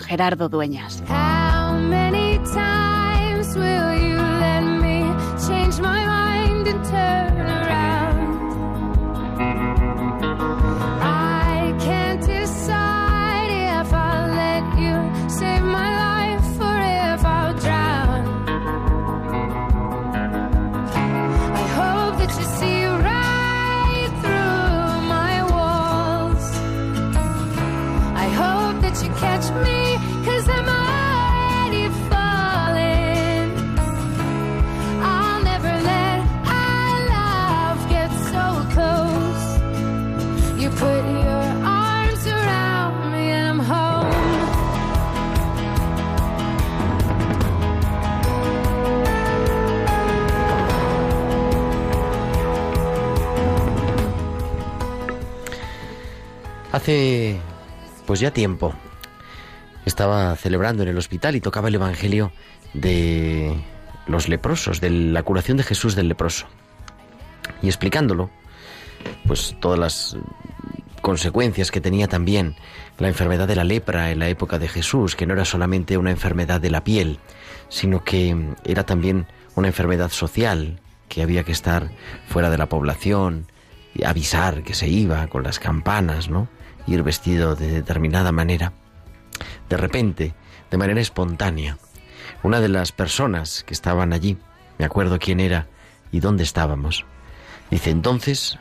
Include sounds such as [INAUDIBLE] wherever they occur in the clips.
Gerardo Dueñas. Hace pues ya tiempo estaba celebrando en el hospital y tocaba el Evangelio de los leprosos, de la curación de Jesús del leproso. Y explicándolo, pues todas las consecuencias que tenía también la enfermedad de la lepra en la época de Jesús, que no era solamente una enfermedad de la piel, sino que era también una enfermedad social, que había que estar fuera de la población y avisar que se iba con las campanas, ¿no? Ir vestido de determinada manera. De repente, de manera espontánea, una de las personas que estaban allí, me acuerdo quién era y dónde estábamos, dice entonces,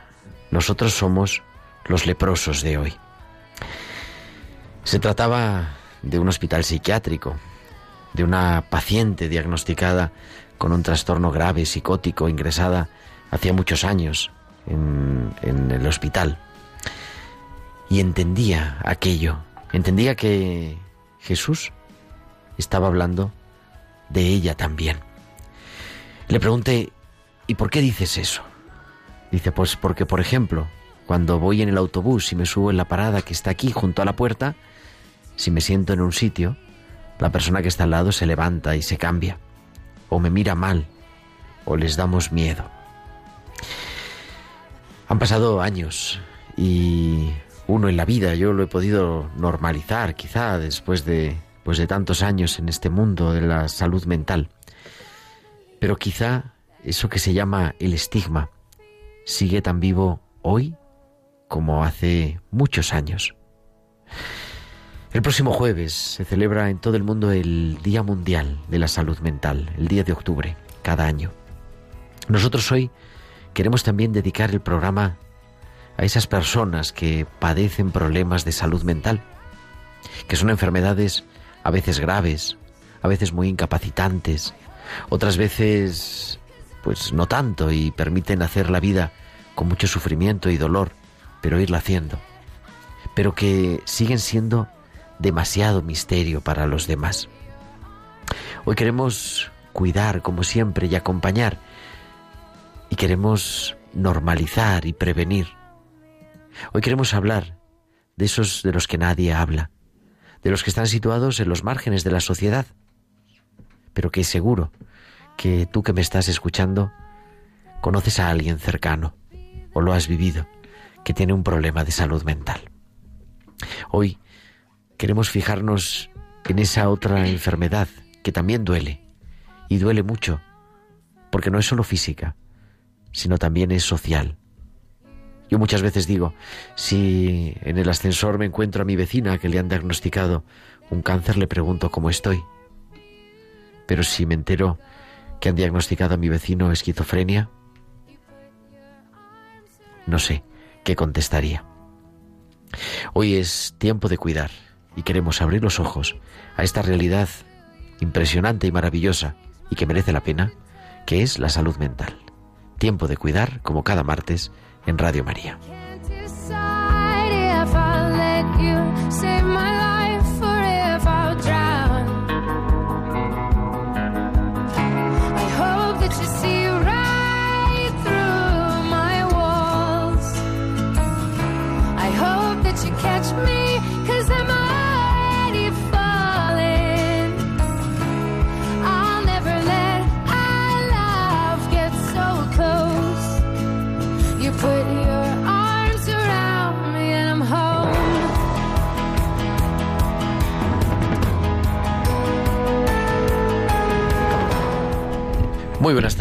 nosotros somos los leprosos de hoy. Se trataba de un hospital psiquiátrico, de una paciente diagnosticada con un trastorno grave psicótico ingresada hacía muchos años en, en el hospital. Y entendía aquello, entendía que Jesús estaba hablando de ella también. Le pregunté, ¿y por qué dices eso? Dice, pues porque, por ejemplo, cuando voy en el autobús y me subo en la parada que está aquí junto a la puerta, si me siento en un sitio, la persona que está al lado se levanta y se cambia, o me mira mal, o les damos miedo. Han pasado años y uno en la vida, yo lo he podido normalizar quizá después de, pues de tantos años en este mundo de la salud mental. Pero quizá eso que se llama el estigma sigue tan vivo hoy como hace muchos años. El próximo jueves se celebra en todo el mundo el Día Mundial de la Salud Mental, el día de octubre, cada año. Nosotros hoy queremos también dedicar el programa a esas personas que padecen problemas de salud mental, que son enfermedades a veces graves, a veces muy incapacitantes, otras veces pues no tanto y permiten hacer la vida con mucho sufrimiento y dolor, pero irla haciendo, pero que siguen siendo demasiado misterio para los demás. Hoy queremos cuidar, como siempre, y acompañar, y queremos normalizar y prevenir. Hoy queremos hablar de esos de los que nadie habla, de los que están situados en los márgenes de la sociedad, pero que seguro que tú que me estás escuchando conoces a alguien cercano o lo has vivido que tiene un problema de salud mental. Hoy queremos fijarnos en esa otra enfermedad que también duele y duele mucho, porque no es solo física, sino también es social. Yo muchas veces digo, si en el ascensor me encuentro a mi vecina que le han diagnosticado un cáncer, le pregunto cómo estoy. Pero si me entero que han diagnosticado a mi vecino esquizofrenia, no sé qué contestaría. Hoy es tiempo de cuidar y queremos abrir los ojos a esta realidad impresionante y maravillosa y que merece la pena, que es la salud mental. Tiempo de cuidar, como cada martes, en Radio María.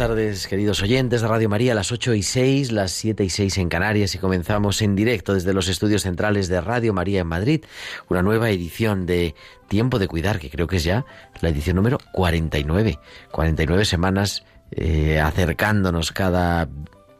Tardes, queridos oyentes de Radio María, las 8 y 6, las 7 y 6 en Canarias y comenzamos en directo desde los estudios centrales de Radio María en Madrid, una nueva edición de Tiempo de Cuidar, que creo que es ya la edición número 49. 49 semanas eh, acercándonos cada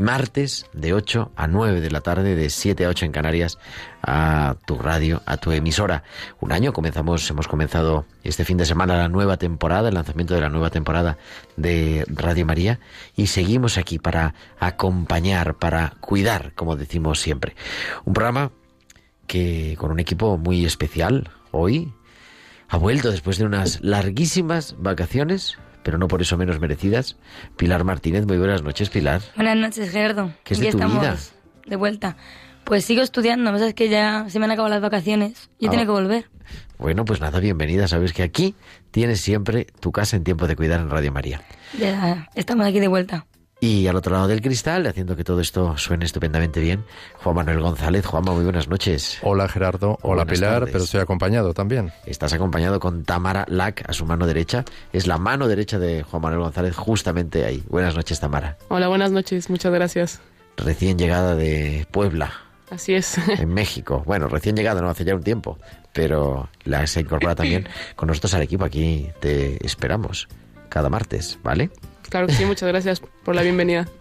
martes de 8 a 9 de la tarde, de 7 a 8 en Canarias, a tu radio, a tu emisora. Un año comenzamos, hemos comenzado este fin de semana la nueva temporada, el lanzamiento de la nueva temporada de Radio María y seguimos aquí para acompañar, para cuidar, como decimos siempre. Un programa que con un equipo muy especial hoy ha vuelto después de unas larguísimas vacaciones pero no por eso menos merecidas. Pilar Martínez, muy buenas noches, Pilar. Buenas noches, Gerardo. ¿Qué es de tu estamos vida? de vuelta. Pues sigo estudiando, es que ya se me han acabado las vacaciones y Ah. tengo que volver. Bueno, pues nada, bienvenida. Sabes que aquí tienes siempre tu casa en tiempo de cuidar en Radio María. Ya estamos aquí de vuelta. Y al otro lado del cristal, haciendo que todo esto suene estupendamente bien, Juan Manuel González. Juanma, muy buenas noches. Hola Gerardo, hola Buenas Pilar, tardes. pero estoy acompañado también. Estás acompañado con Tamara Lack a su mano derecha. Es la mano derecha de Juan Manuel González justamente ahí. Buenas noches, Tamara. Hola, buenas noches, muchas gracias. Recién llegada de Puebla, Así es. [LAUGHS] en México. Bueno, recién llegada, no hace ya un tiempo, pero la se incorpora también [CLEARS THROAT] con nosotros al equipo. Aquí te esperamos cada martes, ¿vale? Claro que sí, muchas gracias por la bienvenida. [LAUGHS]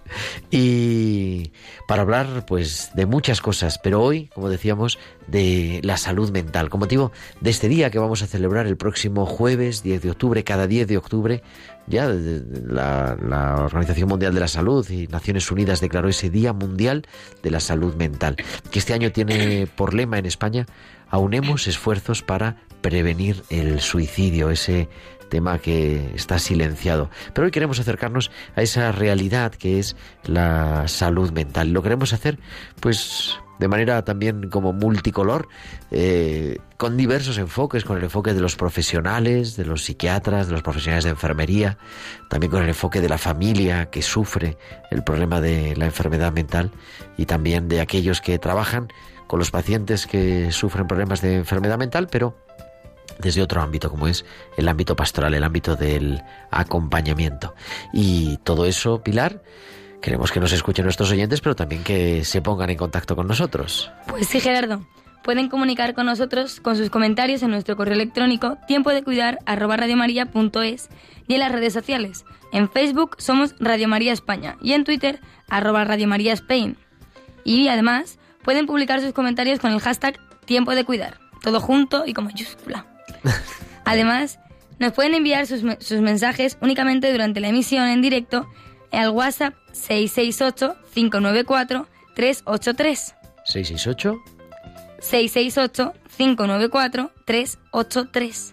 Y para hablar, pues, de muchas cosas, pero hoy, como decíamos, de la salud mental, con motivo de este día que vamos a celebrar el próximo jueves 10 de octubre, cada 10 de octubre, ya la, la Organización Mundial de la Salud y Naciones Unidas declaró ese Día Mundial de la Salud Mental, que este año tiene por lema en España, aunemos esfuerzos para prevenir el suicidio, ese tema que está silenciado. Pero hoy queremos acercarnos a esa realidad que es la salud mental. Lo queremos hacer, pues, de manera también como multicolor, eh, con diversos enfoques, con el enfoque de los profesionales, de los psiquiatras, de los profesionales de enfermería, también con el enfoque de la familia que sufre el problema de la enfermedad mental y también de aquellos que trabajan con los pacientes que sufren problemas de enfermedad mental, pero desde otro ámbito como es el ámbito pastoral, el ámbito del acompañamiento. Y todo eso, Pilar, queremos que nos escuchen nuestros oyentes, pero también que se pongan en contacto con nosotros. Pues sí, Gerardo. Pueden comunicar con nosotros con sus comentarios en nuestro correo electrónico tiempo de y en las redes sociales. En Facebook somos Radio María España y en Twitter arroba Radio María Spain. Y además pueden publicar sus comentarios con el hashtag tiempo de cuidar, todo junto y con mayúscula. [LAUGHS] Además, nos pueden enviar sus, me- sus mensajes únicamente durante la emisión en directo al WhatsApp 668-594-383. 668, 668-594-383.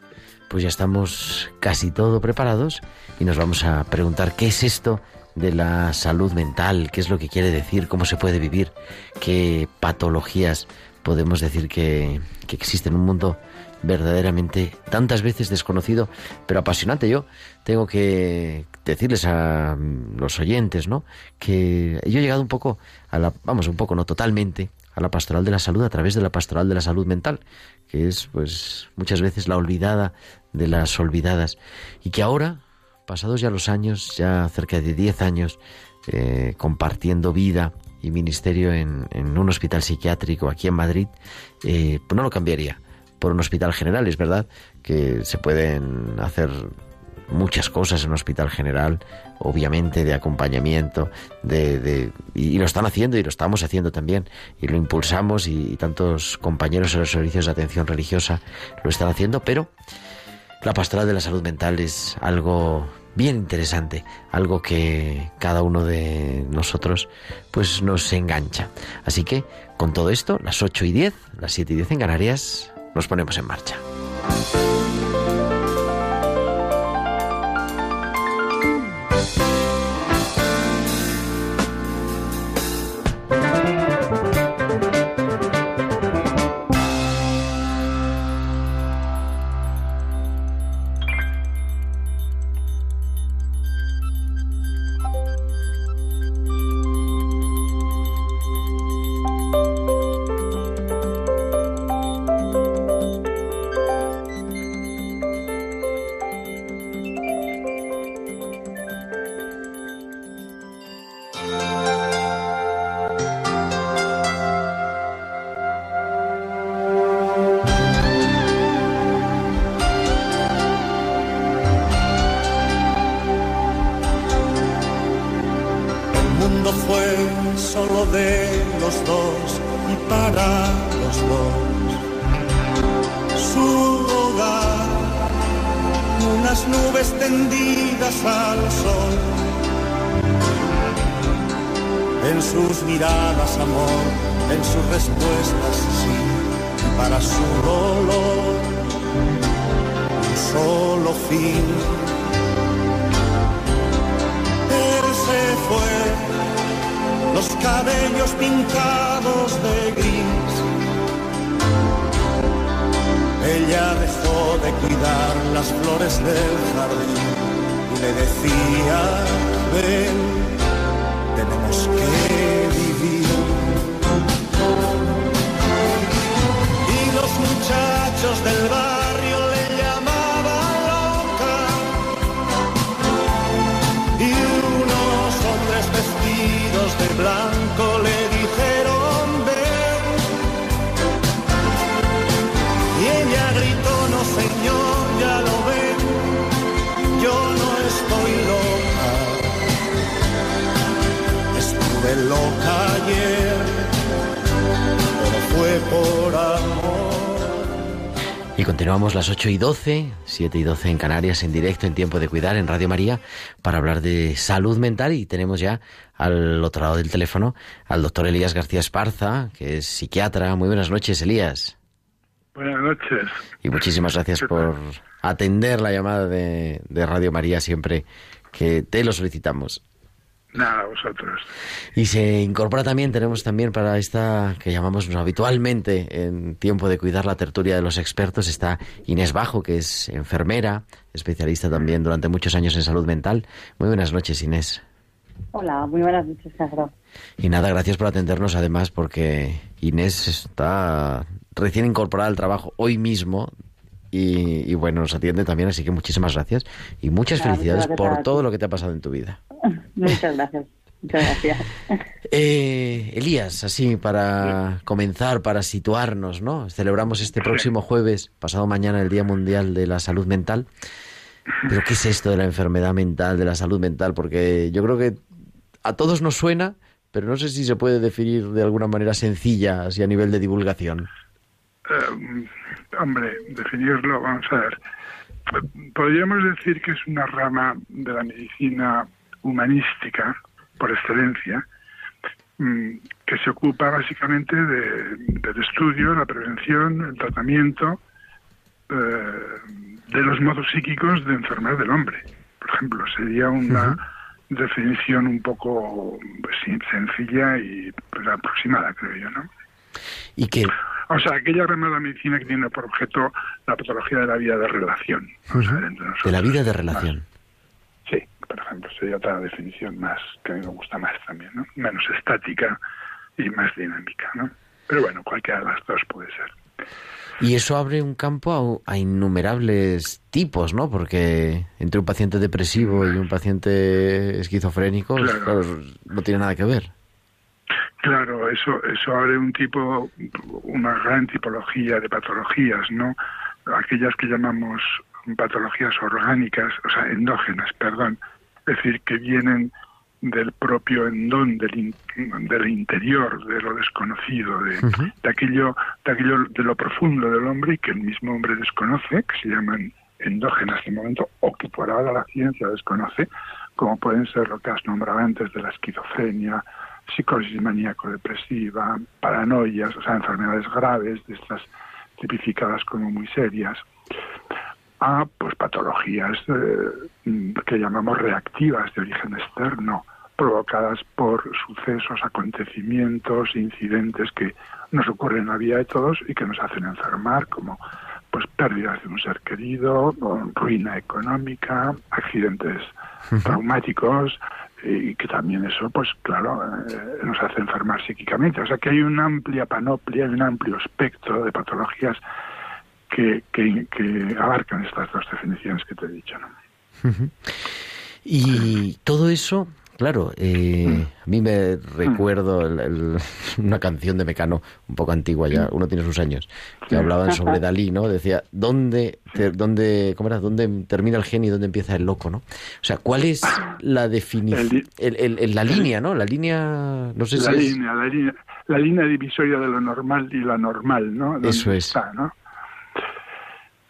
pues ya estamos casi todo preparados y nos vamos a preguntar qué es esto de la salud mental, qué es lo que quiere decir, cómo se puede vivir, qué patologías podemos decir que, que existen en un mundo verdaderamente tantas veces desconocido, pero apasionante. Yo tengo que decirles a los oyentes, ¿no? Que yo he llegado un poco a la, vamos, un poco, no totalmente, a la pastoral de la salud a través de la pastoral de la salud mental, que es, pues, muchas veces la olvidada de las olvidadas, y que ahora, pasados ya los años, ya cerca de 10 años, eh, compartiendo vida y ministerio en, en un hospital psiquiátrico aquí en Madrid, eh, pues no lo cambiaría por un hospital general. Es verdad que se pueden hacer muchas cosas en un hospital general, obviamente de acompañamiento, de, de- y, lo están haciendo y lo estamos haciendo también, y lo impulsamos y, y tantos compañeros en los servicios de atención religiosa lo están haciendo, pero la pastoral de la salud mental es algo bien interesante, algo que cada uno de nosotros pues nos engancha. Así que con todo esto, las 8 y 10, las 7 y 10 en Canarias, nos ponemos en marcha. Yo no estoy loca. Estuve fue por amor. Y continuamos las 8 y 12, 7 y 12 en Canarias, en directo, en Tiempo de Cuidar, en Radio María, para hablar de salud mental. Y tenemos ya al otro lado del teléfono al doctor Elías García Esparza, que es psiquiatra. Muy buenas noches, Elías. Buenas noches. Y muchísimas gracias por atender la llamada de, de Radio María siempre que te lo solicitamos. Nada, vosotros. Y se incorpora también, tenemos también para esta que llamamos habitualmente en tiempo de cuidar la tertulia de los expertos, está Inés Bajo, que es enfermera, especialista también durante muchos años en salud mental. Muy buenas noches, Inés. Hola, muy buenas noches, Carlos. Y nada, gracias por atendernos además porque Inés está recién incorporada al trabajo hoy mismo y, y bueno, nos atiende también, así que muchísimas gracias y muchas felicidades por todo lo que te ha pasado en tu vida. [LAUGHS] Muchas gracias. Muchas gracias. [LAUGHS] Eh, Elías, así para comenzar, para situarnos, ¿no? Celebramos este próximo jueves, pasado mañana, el Día Mundial de la Salud Mental. Pero ¿qué es esto de la enfermedad mental, de la salud mental? Porque yo creo que a todos nos suena, pero no sé si se puede definir de alguna manera sencilla, así a nivel de divulgación. Eh, hombre, definirlo, vamos a ver. Podríamos decir que es una rama de la medicina humanística, por excelencia, mm, que se ocupa básicamente de- del estudio, la prevención, el tratamiento eh, de los modos psíquicos de enfermar del hombre. Por ejemplo, sería una definición un poco pues, sencilla y pues, aproximada, creo yo, ¿no? Y que, O sea, aquella rama de la medicina que tiene por objeto la patología de la vida de relación. ver, entre de la vida de relación. Sí, por ejemplo, sería otra definición más, que a mí me gusta más también, ¿no? Menos estática y más dinámica, ¿no? Pero bueno, cualquiera de las dos puede ser. Y eso abre un campo a, a innumerables tipos, ¿no? Porque entre un paciente depresivo y un paciente esquizofrénico, Claro. claro, no tiene nada que ver. Claro, eso, eso abre un tipo, una gran tipología de patologías, ¿no? Aquellas que llamamos patologías orgánicas, o sea, endógenas, perdón, es decir, que vienen del propio endón, del, in- del interior, de lo desconocido, de, de aquello, de aquello de lo profundo del hombre y que el mismo hombre desconoce, que se llaman endógenas de momento, o que por ahora la ciencia desconoce, como pueden ser lo que has nombrado antes de la esquizofrenia, psicosis maníaco-depresiva, paranoias, o sea, enfermedades graves, de estas tipificadas como muy serias, a pues patologías eh, que llamamos reactivas de origen externo, provocadas por sucesos, acontecimientos, incidentes que nos ocurren en la vida de todos y que nos hacen enfermar, como pues pérdidas de un ser querido, ruina económica, accidentes traumáticos y que también eso, pues claro, eh, nos hace enfermar psíquicamente. O sea que hay una amplia panoplia, hay un amplio espectro de patologías que, que, abarcan estas dos definiciones que te he dicho. ¿no? Y todo eso, Claro, eh, a mí me recuerdo el- el- [LAUGHS] una canción de Mecano, un poco antigua ya, uno tiene sus años, que hablaban sobre [LAUGHS] Dalí, ¿no? Decía, ¿dónde, te- dónde, ¿cómo era? ¿Dónde termina el genio y dónde empieza el loco, no? O sea, ¿cuál es la definición, la línea, ¿no? La línea, no sé la si es... línea, la línea, la línea divisoria de lo normal y la normal, ¿no? ¿Dónde Eso es. está, ¿no?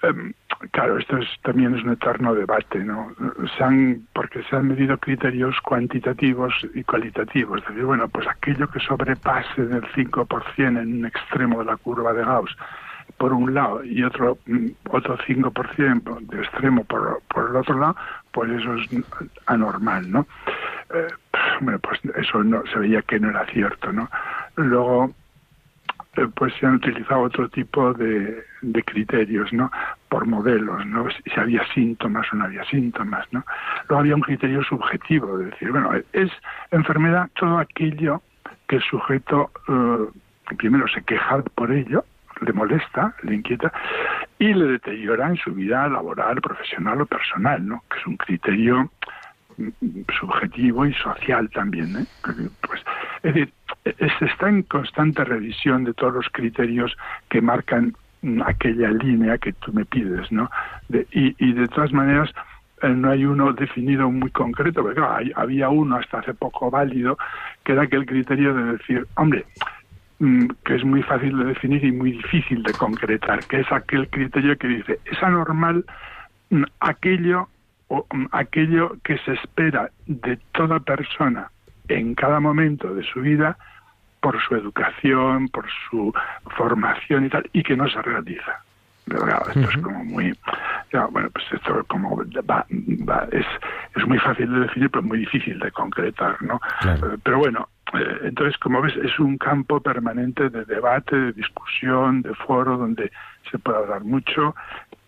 Em, claro, esto es, también es un eterno debate, ¿no? Se han, porque se han medido criterios cuantitativos y cualitativos. Es decir, bueno, pues aquello que sobrepase del 5% en un extremo de la curva de Gauss, por un lado, y otro mm, otro 5% de extremo por, por el otro lado, pues eso es anormal, ¿no? Eh, bueno, pues eso no se veía que no era cierto, ¿no? Luego, pues se han utilizado otro tipo de, de criterios, ¿no? Por modelos, ¿no? Si había síntomas o no había síntomas, ¿no? Luego había un criterio subjetivo, de decir, bueno, es enfermedad todo aquello que el sujeto eh, primero se queja por ello, le molesta, le inquieta y le deteriora en su vida laboral, profesional o personal, ¿no? Que es un criterio subjetivo y social también, ¿eh? Pues, es decir, se está en constante revisión de todos los criterios que marcan aquella línea que tú me pides, ¿no? De- y, y de todas maneras eh, no hay uno definido muy concreto, porque claro, hay- había uno hasta hace poco válido, que era aquel criterio de decir, hombre, mm, que es muy fácil de definir y muy difícil de concretar, que es aquel criterio que dice, es anormal mm, aquello aquello que se espera de toda persona en cada momento de su vida por su educación, por su formación y tal, y que no se realiza. Pero claro, esto es como muy, ya, bueno, pues esto como va- va- es, es muy fácil de definir, pero muy difícil de concretar, ¿no? Claro. Eh, Pero bueno, eh, entonces, como ves, es un campo permanente de debate, de discusión, de foro, donde se puede hablar mucho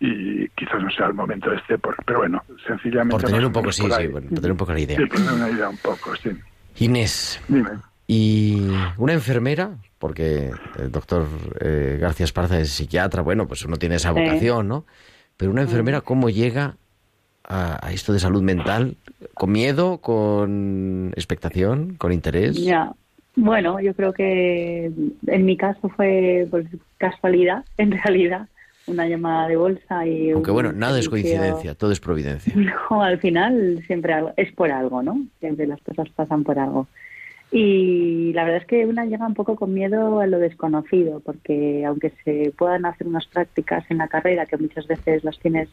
y quizás no sea el momento este, por- pero bueno, sencillamente... Por tener un poco, sí, sí, por tener un poco la idea. Sí, por tener una idea un poco, sí. Inés, Dime. Y una enfermera, porque el doctor eh, García Esparza es psiquiatra, bueno, pues uno tiene esa vocación, ¿no? Pero una enfermera, ¿cómo llega a, a esto de salud mental? ¿Con miedo, con expectación, con interés? Ya. Bueno, yo creo que en mi caso fue pues, casualidad, [LAUGHS] en realidad, una llamada de bolsa y... Aunque un bueno, nada es coincidencia, todo es providencia. [LAUGHS] No, al final siempre algo- es por algo, ¿no? Siempre las cosas pasan por algo. Y la verdad es que una llega un poco con miedo a lo desconocido, porque aunque se puedan hacer unas prácticas en la carrera, que muchas veces las tienes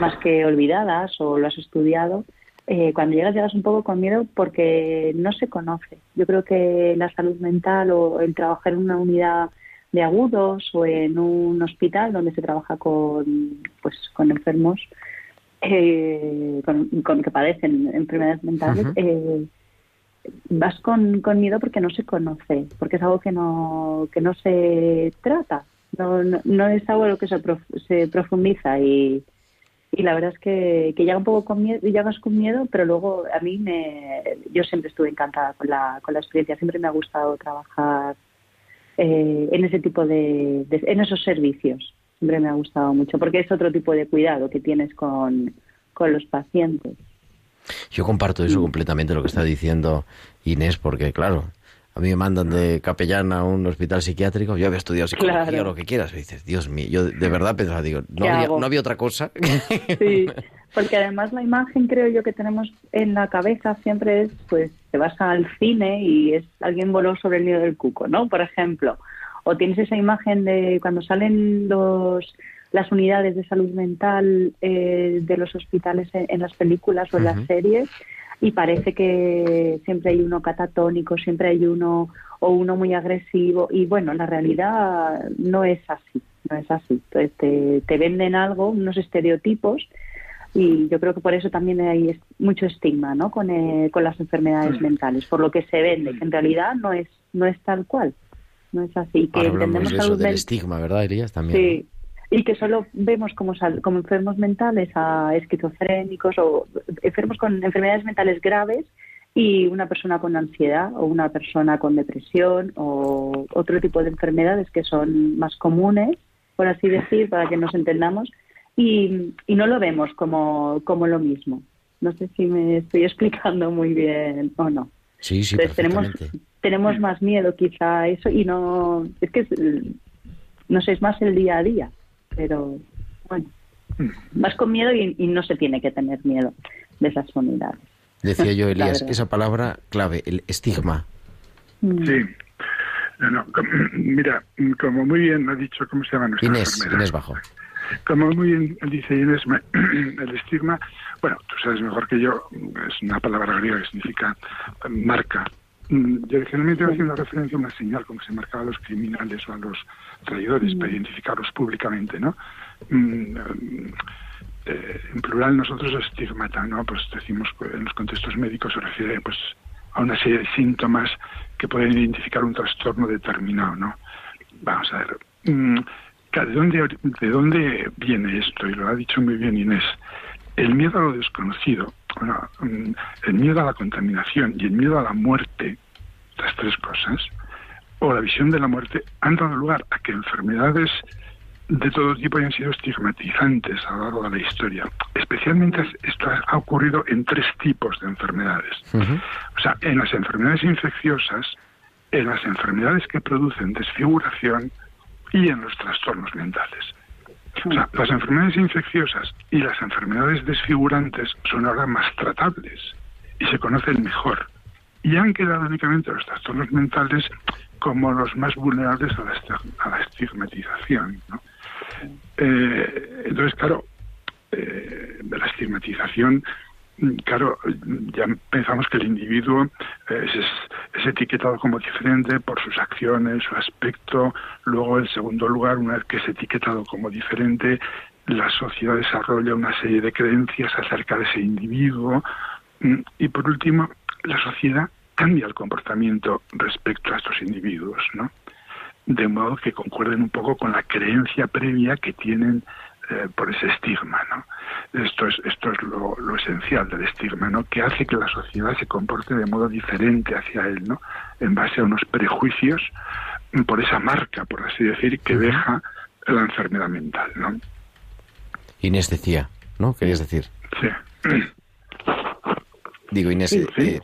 más que olvidadas o lo has estudiado, eh, cuando llegas llegas un poco con miedo porque no se conoce. Yo creo que la salud mental o el trabajar en una unidad de agudos o en un hospital donde se trabaja con pues con enfermos eh, con, con que padecen enfermedades mentales eh, vas con, con miedo porque no se conoce porque es algo que no que no se trata. No, no, no es algo lo que se, prof- se profundiza y, y la verdad es que, que llega un poco con miedo llegas con miedo pero luego a mí me yo siempre estuve encantada con la con la experiencia siempre me ha gustado trabajar eh, en ese tipo de, de- en esos servicios. Siempre me ha gustado mucho porque es otro tipo de cuidado que tienes con, con los pacientes. Yo comparto eso completamente lo que está diciendo Inés, porque claro, a mí me mandan de capellán a un hospital psiquiátrico, yo había estudiado psicología Claro. o lo que quieras, y dices, Dios mío, yo de verdad pensaba, digo, no ¿Qué había, no había otra cosa. [LAUGHS] Sí, porque además la imagen creo yo que tenemos en la cabeza siempre es, pues, te vas al cine y es alguien voló sobre el nido del cuco, ¿no? Por ejemplo, o tienes esa imagen de cuando salen los las unidades de salud mental eh, de los hospitales en, en las películas o en las series y parece que siempre hay uno catatónico, siempre hay uno o uno muy agresivo y bueno, la realidad no es así, no es así. Entonces te, te venden algo, unos estereotipos y yo creo que por eso también hay mucho estigma ¿no? con, eh, con las enfermedades mentales, por lo que se vende, que en realidad no es, no es tal cual, no es así. Que Ahora hablamos de eso, del estigma, ¿verdad, Elías? También. Sí, y que solo vemos como, sal- como enfermos mentales a esquizofrénicos o enfermos con enfermedades mentales graves y una persona con ansiedad o una persona con depresión o otro tipo de enfermedades que son más comunes, por así decir, para que nos entendamos, y, y no lo vemos como, como lo mismo. No sé si me estoy explicando muy bien o no. Sí, sí, Entonces, tenemos, tenemos más miedo quizá a eso y no, es que es, no sé, es más el día a día, pero bueno, vas con miedo y, y no se tiene que tener miedo de esas unidades. Decía yo, [LAUGHS] Elías, esa palabra clave, el estigma. Mm. Sí. No, no, mira, como muy bien ha dicho, ¿cómo se llama nuestra Inés, enfermera? Inés Bajo. Como muy bien dice Inés, me- [CLEARS THROAT] el estigma, bueno, tú sabes mejor que yo, es una palabra griega que significa marca. Mm, Yo originalmente iba haciendo referencia a una señal, como se marcaba a los criminales o a los traidores para identificarlos públicamente, ¿no? Mm, eh, en plural nosotros estigmata, ¿no? Pues decimos en los contextos médicos se refiere pues a una serie de síntomas que pueden identificar un trastorno determinado, ¿no? Vamos a ver. mm, ¿De dónde, ¿De dónde viene esto? Y lo ha dicho muy bien Inés. El miedo a lo desconocido, bueno, mm, el miedo a la contaminación y el miedo a la muerte, las tres cosas, o la visión de la muerte, han dado lugar a que enfermedades de todo tipo hayan sido estigmatizantes a lo largo de la historia. Especialmente esto ha ocurrido en tres tipos de enfermedades. O sea, en las enfermedades infecciosas, en las enfermedades que producen desfiguración y en los trastornos mentales. O sea, las enfermedades infecciosas y las enfermedades desfigurantes son ahora más tratables y se conocen mejor. Y han quedado únicamente los trastornos mentales como los más vulnerables a la, estigmatización. Eh, entonces, claro, eh, la estigmatización, claro, ya pensamos que el individuo eh, es, es etiquetado como diferente por sus acciones, su aspecto. Luego, en segundo lugar, una vez que es etiquetado como diferente, la sociedad desarrolla una serie de creencias acerca de ese individuo. Mm, Y por último, la sociedad cambia el comportamiento respecto a estos individuos, ¿no? de modo que concuerden un poco con la creencia previa que tienen eh, por ese estigma, ¿no? Esto es esto es lo, lo esencial del estigma, ¿no? Que hace que la sociedad se comporte de modo diferente hacia él, ¿no? En base a unos prejuicios mm, por esa marca, por así decir, que deja la enfermedad mental, ¿no? Inés decía, ¿no? Querías decir. Sí. Digo, Inés, Sí, eh, sí.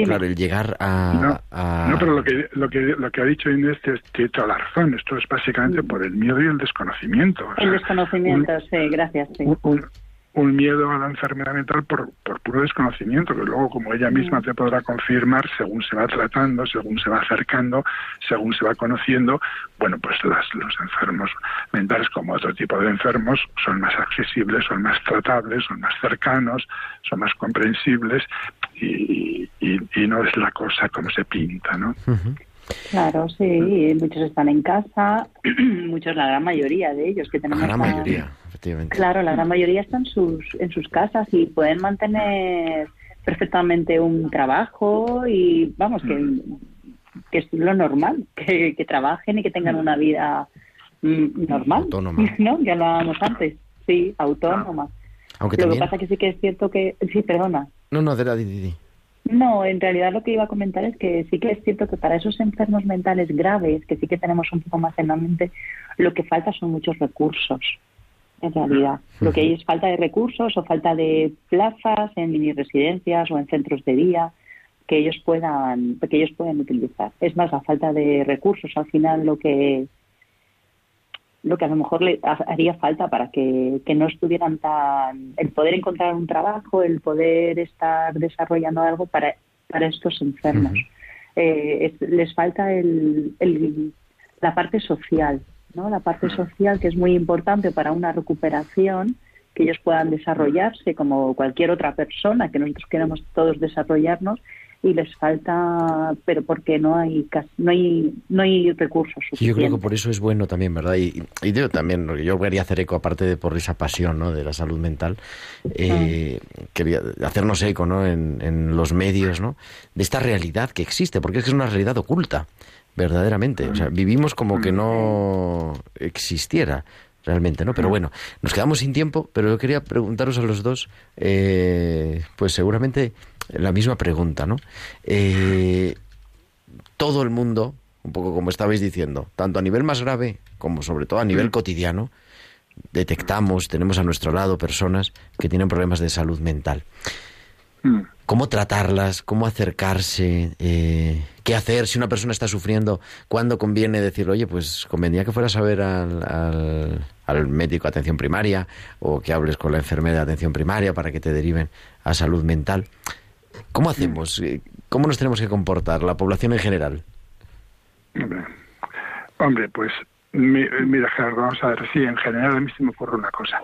eh, claro, el llegar a... No, a- No, pero lo que, lo que, lo que ha dicho Inés tiene toda la razón. Esto es básicamente por el miedo y el desconocimiento. O El sea, desconocimiento, sí, gracias. Sí. un, un- un miedo a la enfermedad mental por, por puro desconocimiento, que luego, como ella misma te podrá confirmar, según se va tratando, según se va acercando, según se va conociendo, bueno, pues las, los enfermos mentales, como otro tipo de enfermos, son más accesibles, son más tratables, son más cercanos, son más comprensibles y, y- y no es la cosa como se pinta, ¿no? Claro, sí, muchos están en casa, [CLEARS THROAT] muchos, la gran mayoría de ellos que La tenemos. gran a- mayoría, efectivamente. Claro, la gran mayoría están en sus, en sus casas y pueden mantener perfectamente un trabajo y vamos, que, que es lo normal, que, que trabajen y que tengan una vida mm, normal, Autónoma. [LAUGHS] ¿no? Ya lo hablábamos antes, sí, autónoma. Aunque Lo también... que pasa que sí que es cierto que, sí, perdona, No, no, de la di, di, di. no, en realidad lo que iba a comentar es que sí que es cierto que para esos enfermos mentales graves, que sí que tenemos un poco más en la mente, lo que falta son muchos recursos, en realidad. Lo que hay es falta de recursos o falta de plazas en mini residencias o en centros de día que ellos puedan que ellos puedan utilizar. Es más, la falta de recursos al final lo que lo que a lo mejor le ha- haría falta para que, que no estuvieran tan el poder encontrar un trabajo el poder estar desarrollando algo para para estos enfermos Eh, es- les falta el, el- la parte social no la parte social que es muy importante para una recuperación que ellos puedan desarrollarse como cualquier otra persona que nosotros queremos todos desarrollarnos y les falta pero porque no hay no hay no hay recursos Sí, yo creo que suficientes por eso es bueno también, ¿verdad? Y, y yo también, yo quería hacer eco, aparte de por esa pasión ¿no? de la salud mental, eh, quería hacernos eco ¿no? en, en los medios ¿no? de esta realidad que existe, porque es que es una realidad oculta, verdaderamente. O sea, vivimos como que no existiera realmente, ¿no? Pero bueno, nos quedamos sin tiempo, pero yo quería preguntaros a los dos, eh, pues seguramente la misma pregunta, ¿no? Eh, todo el mundo, un poco como estabais diciendo, tanto a nivel más grave como sobre todo a nivel cotidiano, detectamos, tenemos a nuestro lado personas que tienen problemas de salud mental. ¿Cómo tratarlas? ¿Cómo acercarse? Eh, ¿Qué hacer si una persona está sufriendo? ¿Cuándo conviene decir, oye, pues convendría que fueras a ver al, al, al médico de atención primaria o que hables con la enfermera de atención primaria para que te deriven a salud mental? ¿Cómo hacemos? Eh, ¿Cómo nos tenemos que comportar la población en general? Hombre, pues mira, Gerardo, vamos a ver, sí, en general a mí se me ocurre una cosa,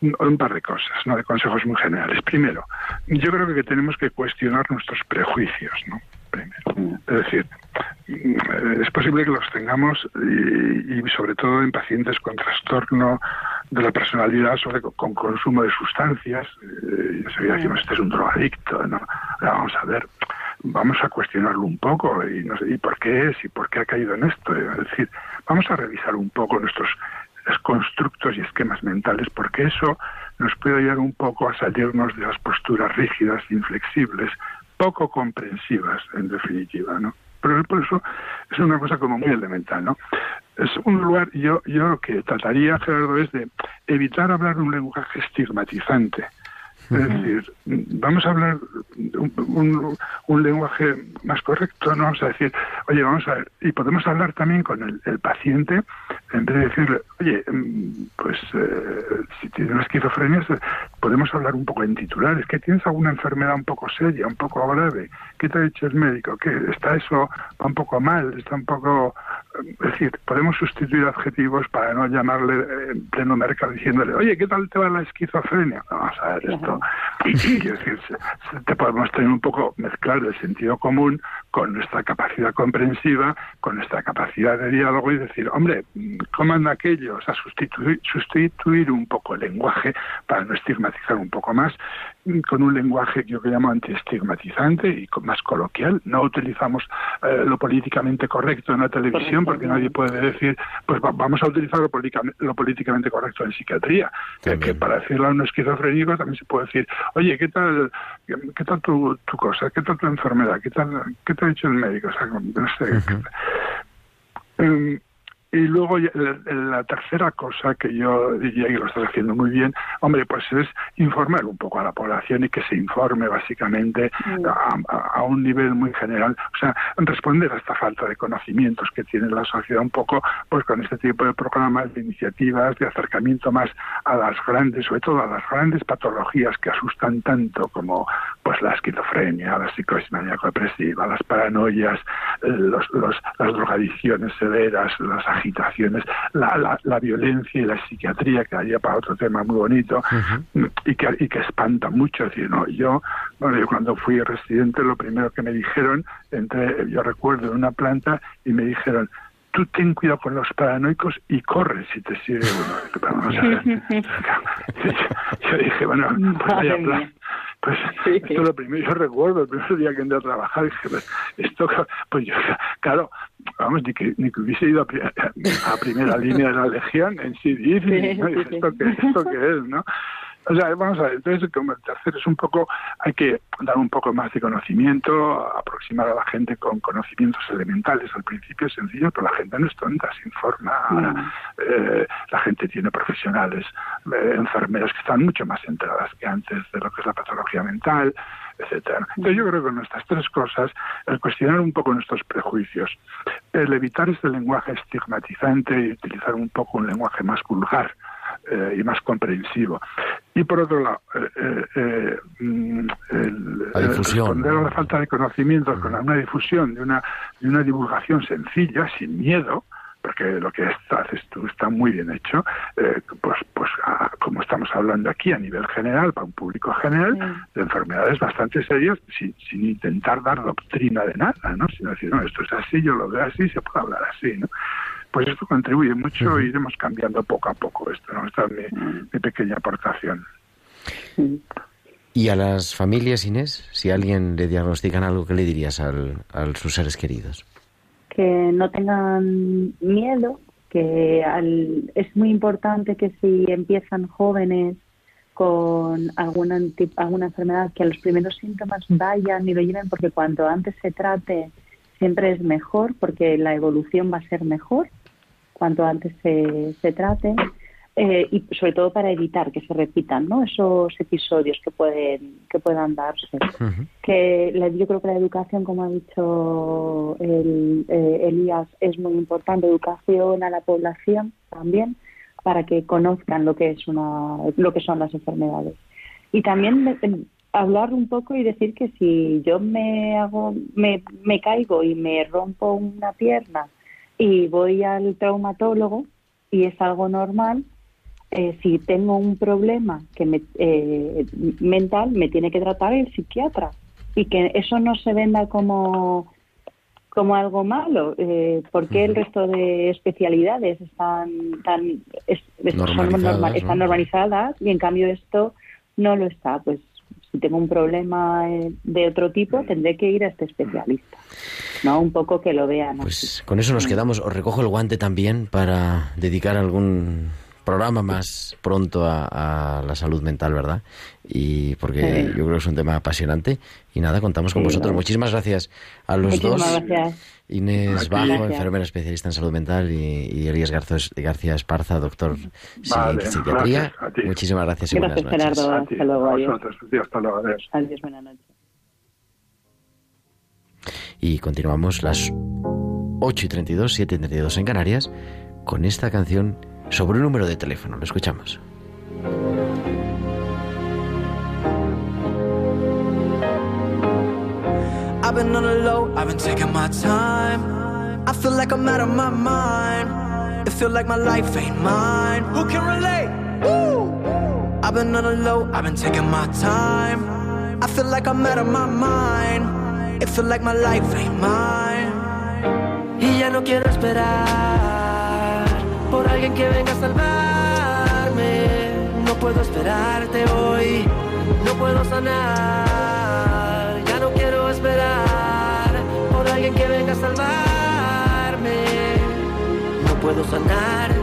un, par de cosas, no de consejos muy generales. Primero, yo creo que tenemos que cuestionar nuestros prejuicios, ¿no? Primero. Es decir, mm, es posible que los tengamos y, y sobre todo en pacientes con trastorno de la personalidad sobre con consumo de sustancias. Eh, enseguida decimos, este es un drogadicto, ¿no? Ahora vamos a ver, vamos a cuestionarlo un poco y, no sé, y por qué es y por qué ha caído en esto. Es decir, vamos a revisar un poco nuestros constructos y esquemas mentales porque eso nos puede ayudar un poco a salirnos de las posturas rígidas, inflexibles, poco comprensivas, en definitiva, ¿no? Pero por eso es una cosa como muy elemental, ¿no? Es un lugar, yo, yo lo que trataría, Gerardo, es de evitar hablar un lenguaje estigmatizante. Es decir, vamos a hablar un, un, un lenguaje más correcto, no vamos a decir, oye, vamos a ver, y podemos hablar también con el, el paciente, en vez de decirle, oye, mm, pues eh, si tienes una esquizofrenia, podemos hablar un poco en titulares, que tienes alguna enfermedad un poco seria, un poco grave, ¿qué te ha dicho el médico? que ¿Está eso un poco mal? ¿Está un poco...? Es decir, podemos sustituir adjetivos para no llamarle eh, en pleno mercado diciéndole, oye, ¿qué tal te va la esquizofrenia? Vamos a ver esto. Quiero decir, te podemos tener un poco mezclar el sentido común con nuestra capacidad comprensiva, con nuestra capacidad de diálogo y decir, hombre, ¿cómo anda aquello? O sea, sustituir, sustituir un poco el lenguaje para no estigmatizar un poco más, con un lenguaje que yo que llamo antiestigmatizante y con- más coloquial. No utilizamos eh, lo políticamente correcto en la televisión porque nadie puede decir, pues va- vamos a utilizar lo, políticamente- lo políticamente correcto en psiquiatría. Que, que para decirlo a un esquizofrénico también se puede decir, oye, ¿qué tal, qué, qué tal tu, tu cosa? ¿Qué tal tu enfermedad? ¿Qué tal, qué te ha dicho el médico? O sea, no sé. Em, y luego la, tercera cosa que yo diría que lo estás haciendo muy bien, hombre, pues es informar un poco a la población y que se informe básicamente a, a- un nivel muy general, o sea, responder a esta falta de conocimientos que tiene la sociedad un poco, pues con este tipo de programas, de iniciativas, de acercamiento más a las grandes, sobre todo a las grandes patologías que asustan tanto como pues la esquizofrenia, la psicosis maníaco-depresiva, las paranoias, eh, los, los- las drogadicciones severas, las agitaciones, la, la, la violencia y la psiquiatría, que daría para otro tema muy bonito, y, que, y que espanta mucho. Es decir, no, yo, bueno, yo cuando fui residente, lo primero que me dijeron, entré, yo recuerdo, en una planta y me dijeron, tú ten cuidado con los paranoicos y corre si te sigue uno. Vamos a ver. [LAUGHS] [LAUGHS] yo dije, bueno, pues vaya plan. Pues [LAUGHS] esto es lo primero, yo recuerdo el primer día que entré a trabajar, dije, pues, esto, pues yo, claro, vamos, ni que, ni que hubiese ido a, pri- a primera línea de la legión en sí, Sí, ¿no? sí, Dije, sí. ¿esto qué, esto qué es, no? O sea, vamos a ver, entonces como el tercero es un poco, hay que dar un poco más de conocimiento, aproximar a la gente con conocimientos elementales. Al principio es sencillo, pero la gente no es tonta, se informa. Ahora, eh, la gente tiene profesionales, eh, enfermeras que están mucho más enteradas que antes de lo que es la patología mental, etcétera. Entonces yo creo que con estas tres cosas, el cuestionar un poco nuestros prejuicios, el evitar este lenguaje estigmatizante y utilizar un poco un lenguaje más vulgar, eh, y más comprensivo. Y por otro lado, eh, eh, eh, mm, el, La el difusión. responder a la falta de conocimientos con una difusión de una, de una divulgación sencilla, sin miedo, porque lo que haces tú está muy bien hecho, eh, pues, pues como estamos hablando aquí a nivel general, para un público general, de enfermedades bastante serias, sin, sin intentar dar doctrina de nada, ¿no? sino decir, no, esto es así, yo lo veo así, se puede hablar así. ¿no? Pues esto contribuye mucho y iremos cambiando poco a poco esto. ¿no? Esta es mi, mi pequeña aportación. Y a las familias, Inés, si a alguien le diagnostican algo, ¿qué le dirías al, a sus seres queridos? que no tengan miedo, que al- es muy importante que si empiezan jóvenes con alguna, alguna enfermedad, que a los primeros síntomas vayan y lo lleven, porque cuanto antes se trate siempre es mejor, porque la evolución va a ser mejor cuanto antes se, se trate. eh, y sobre todo para evitar que se repitan ¿no? esos episodios que pueden que puedan darse. Que la- yo creo que la educación, como ha dicho el, eh, Elías, es muy importante. Educación a la población también para que conozcan lo que es una lo que son las enfermedades y también me- em, hablar un poco y decir que si yo me hago me, me caigo y me rompo una pierna y voy al traumatólogo y es algo normal. Eh, si tengo un problema que me, eh, mental me tiene que tratar el psiquiatra y que eso no se venda como como algo malo eh, porque el resto de especialidades están tan es- están normalizadas y en cambio esto no lo está pues si tengo un problema eh, de otro tipo tendré que ir a este especialista no un poco que lo vean así. Pues con eso nos quedamos. Os recojo el guante también para dedicar algún programa más pronto a, a la salud mental, ¿verdad? Y porque Sí. yo creo que es un tema apasionante. Y nada, contamos con Sí, vosotros. ¿no? Muchísimas gracias a los Muchísimas dos. gracias Inés Bajo, Gracias. enfermera especialista en salud mental, y, y Elías García Esparza, doctor Vale, psiquiatría. gracias a ti. Muchísimas gracias y Gracias, buenas noches. Gerardo. Hasta luego. Adiós, hasta luego, adiós. adiós buenas noches Y continuamos las 8 y 32, 7 y 32 en Canarias, con esta canción sobre un número de teléfono. Lo escuchamos. I've been on the low, I've been taking my time. I feel like I'm out of my mind. It feel like my life ain't mine. Who can relate? Woo! I've been on the low, I've been taking my time. I feel like I'm out of my mind. It feel like my life ain't mine. Y ya no quiero esperar alguien que venga a salvarme. No puedo esperarte hoy, no puedo sanar. Ya no quiero esperar por alguien que venga a salvarme. No puedo sanar.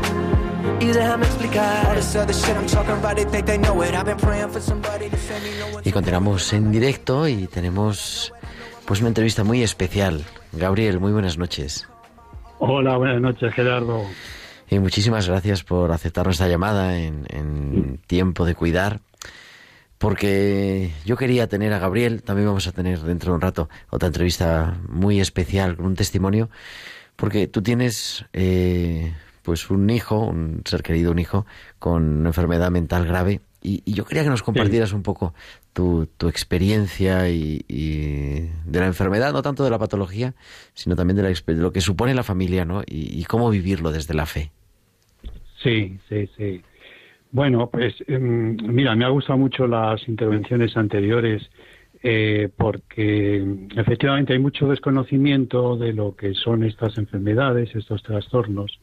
Y continuamos en directo y tenemos pues una entrevista muy especial. Gabriel, muy buenas noches. Hola, buenas noches, Gerardo. Muchísimas gracias por aceptar nuestra llamada en, en tiempo de cuidar. Porque yo quería tener a Gabriel, también vamos a tener dentro de un rato otra entrevista muy especial con un testimonio, porque tú tienes eh, pues un hijo, un ser querido, un hijo con una enfermedad mental grave, y, y yo quería que nos compartieras un poco tu, tu experiencia y, y de la enfermedad, no tanto de la patología, sino también de, la, de lo que supone la familia, ¿no? Y, y cómo vivirlo desde la fe. Sí, sí, sí. Bueno, pues em, mira, me ha gustado mucho las intervenciones anteriores eh, porque em, efectivamente hay mucho desconocimiento de lo que son estas enfermedades, estos trastornos.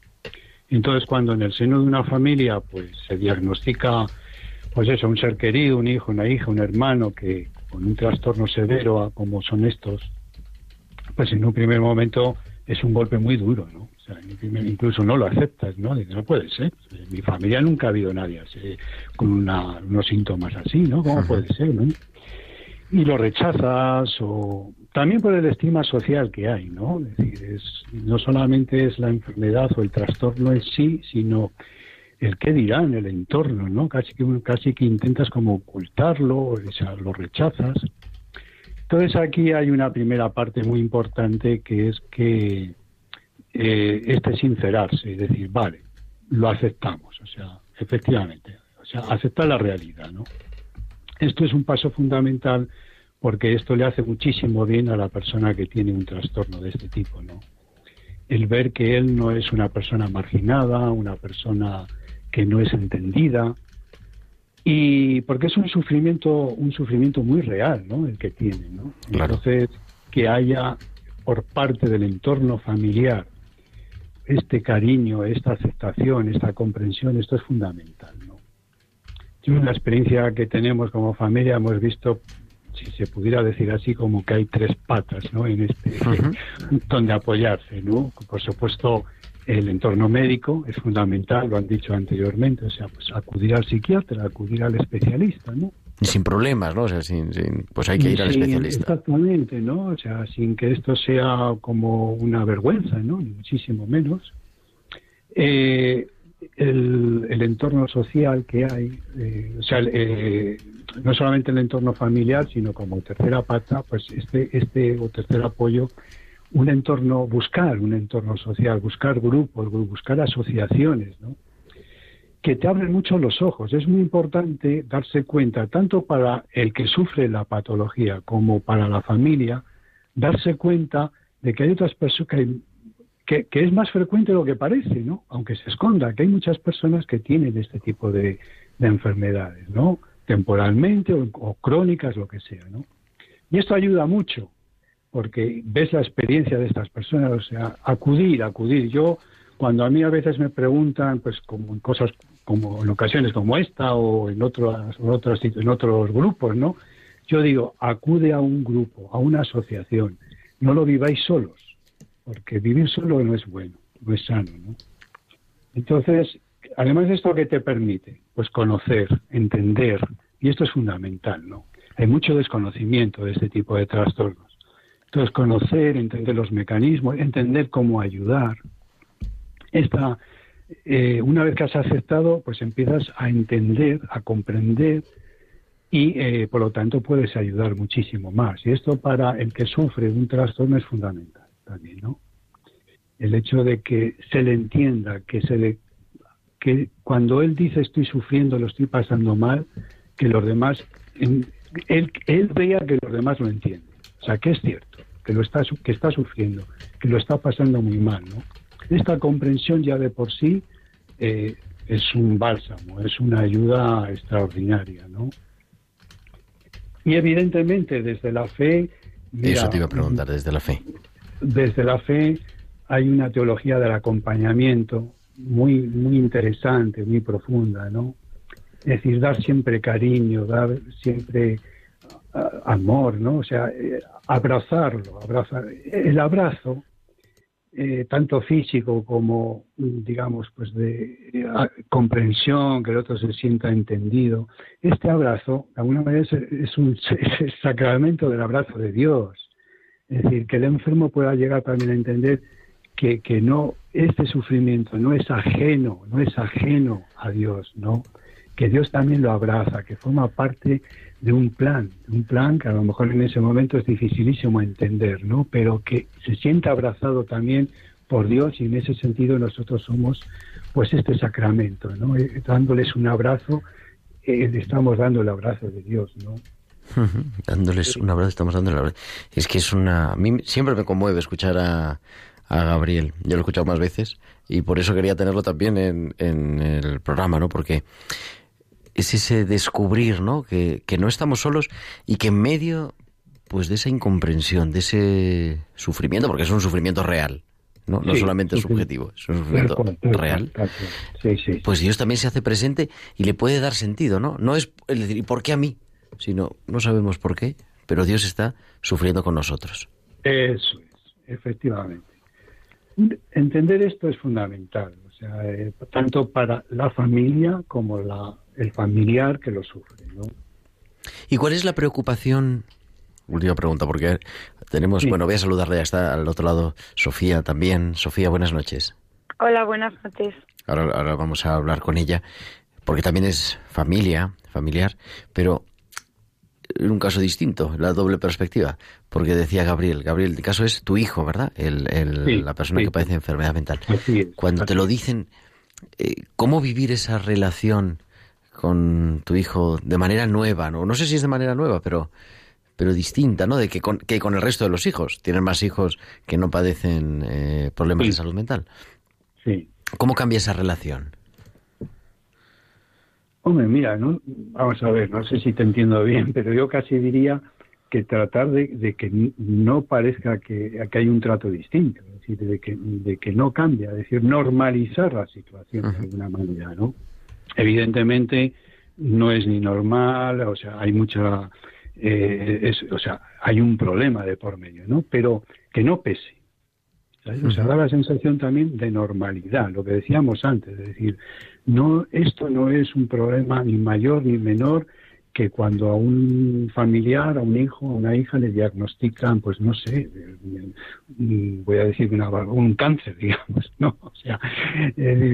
Entonces, cuando en el seno de una familia pues se diagnostica pues eso, un ser querido, un hijo, una hija, un hermano que con un trastorno severo como son estos, pues en un primer momento es un golpe muy duro, ¿no? Incluso no lo aceptas, ¿no? Dices, no puede ser. En mi familia nunca ha habido nadie así, con una- unos síntomas así, ¿no? ¿Cómo puede ser, no? Y lo rechazas o también por el estigma social que hay, ¿no? Es decir, es, no solamente es la enfermedad o el trastorno en sí, sino el qué dirán, el entorno, ¿no? Casi que, casi que intentas como ocultarlo, o sea, lo rechazas. Entonces aquí hay una primera parte muy importante que es que eh, este sincerarse, es decir, vale, lo aceptamos, o sea, efectivamente, o sea, aceptar la realidad, ¿no? Esto es un paso fundamental porque esto le hace muchísimo bien a la persona que tiene un trastorno de este tipo, ¿no? El ver que él no es una persona marginada, una persona que no es entendida, y porque es un sufrimiento, un sufrimiento muy real, ¿no? El que tiene, ¿no? Claro. Entonces, que haya por parte del entorno familiar este cariño, esta aceptación, esta comprensión, esto es fundamental, ¿no? Yo en la experiencia que tenemos como familia hemos visto, si se pudiera decir así, como que hay tres patas, ¿no? En este, [LAUGHS] donde apoyarse, ¿no? Por supuesto, el entorno médico es fundamental, lo han dicho anteriormente, o sea, pues acudir al psiquiatra, acudir al especialista, ¿no? Sin problemas, ¿no? O sea, sin, sin- pues hay que ir al especialista. Exactamente, ¿no? O sea, sin que esto sea como una vergüenza, ¿no? Ni muchísimo menos. Eh, el, el entorno social que hay, eh, o sea, eh, no solamente el entorno familiar, sino como tercera pata, pues este, este o tercer apoyo, un entorno, buscar un entorno social, buscar grupos, buscar asociaciones, ¿no? Que te abren mucho los ojos. Es muy importante darse cuenta, tanto para el que sufre la patología como para la familia, darse cuenta de que hay otras personas que, que, es más frecuente lo que parece, ¿no? Aunque se esconda, que hay muchas personas que tienen este tipo de, de enfermedades, ¿no? Temporalmente o, o, crónicas, lo que sea, ¿no? Y esto ayuda mucho, porque ves la experiencia de estas personas, o sea, acudir, acudir. Yo, cuando a mí a veces me preguntan, pues como cosas como en ocasiones como esta o en otros, en otros, en otros grupos, ¿no? Yo digo, acude a un grupo, a una asociación. No lo viváis solos, porque vivir solo no es bueno, no es sano, ¿no? Entonces, además de esto que te permite, pues conocer, entender, y esto es fundamental, ¿no? Hay mucho desconocimiento de este tipo de trastornos. Entonces, conocer, entender los mecanismos, entender cómo ayudar. Esta, eh, una vez que has aceptado, pues empiezas a entender, a comprender y eh, por lo tanto puedes ayudar muchísimo más. Y esto para el que sufre un trastorno es fundamental también, ¿no? El hecho de que se le entienda, que se le, que cuando él dice estoy sufriendo, lo estoy pasando mal, que los demás, él, él vea que los demás lo entienden. O sea, que es cierto, que lo está, que está sufriendo, que lo está pasando muy mal, ¿no? Esta comprensión ya de por sí eh, es un bálsamo, es una ayuda extraordinaria, ¿no? Y evidentemente desde la fe... Mira, Eso te iba a preguntar, desde la fe. Desde la fe hay una teología del acompañamiento muy, muy interesante, muy profunda, ¿no? Es decir, dar siempre cariño, dar siempre uh, amor, ¿no? O sea, eh, abrazarlo, abrazar. El abrazo eh, tanto físico como, digamos, pues de eh, comprensión, que el otro se sienta entendido. Este abrazo, de alguna manera, es, un [LAUGHS] sacramento del abrazo de Dios. Es decir, que el enfermo pueda llegar también a entender que, que no, este sufrimiento no es ajeno, no es ajeno a Dios, ¿no? Que Dios también lo abraza, que forma parte de un plan, un plan que a lo mejor en ese momento es dificilísimo entender, ¿no? Pero que se sienta abrazado también por Dios y en ese sentido nosotros somos pues este sacramento, ¿no? Eh, dándoles un abrazo, eh, estamos dando el abrazo de Dios, ¿no? [LAUGHS] Dándoles un abrazo, estamos dando el abrazo. Es que es una... A mí siempre me conmueve escuchar a, a Gabriel. Yo lo he escuchado más veces y por eso quería tenerlo también en, en el programa, ¿no? Porque es ese descubrir, ¿no? Que, que, no estamos solos y que en medio, pues, de esa incomprensión, de ese sufrimiento, porque es un sufrimiento real, no, no sí, solamente sí, subjetivo, es un sufrimiento real. Sí, sí. Pues Dios también se hace presente y le puede dar sentido, ¿no? No es el decir, ¿y por qué a mí? Sino, no sabemos por qué, pero Dios está sufriendo con nosotros. Eso es, efectivamente. Entender esto es fundamental, o sea, eh, tanto para la familia como la, el familiar que lo sufre. ¿no? ¿Y cuál es la preocupación? Última pregunta, porque tenemos, sí. bueno, voy a saludarle, ya está al otro lado Sofía también. Sofía, buenas noches. Hola, buenas noches. Ahora, ahora vamos a hablar con ella, porque también es familia, familiar, pero en un caso distinto, la doble perspectiva, porque decía Gabriel, Gabriel, el caso es tu hijo, ¿verdad? El, el, sí, la persona sí. que padece enfermedad mental. Así es, Cuando así te lo dicen, eh, ¿cómo vivir esa relación con tu hijo de manera nueva? No, no sé si es de manera nueva, pero pero distinta, ¿no? De que con, que con el resto de los hijos. Tienen más hijos que no padecen eh, problemas Sí. de salud mental. Sí. ¿Cómo cambia esa relación? Hombre, mira, ¿no? vamos a ver, no sé si te entiendo bien, [LAUGHS] pero yo casi diría que tratar de, de que no parezca que, que hay un trato distinto, es decir, de que, de que no cambia, es decir, normalizar la situación de alguna manera, ¿no? Evidentemente no es ni normal, o sea, hay mucha, eh, es- o sea, hay un problema de por medio, ¿no? Pero que no pese. ¿sabes? O sea, da la sensación también de normalidad, lo que decíamos antes, es decir, no, esto no es un problema ni mayor ni menor que cuando a un familiar, a un hijo, a una hija le diagnostican, pues no sé, mm, voy a decir una, un cáncer, [LAUGHS] digamos, no, o sea,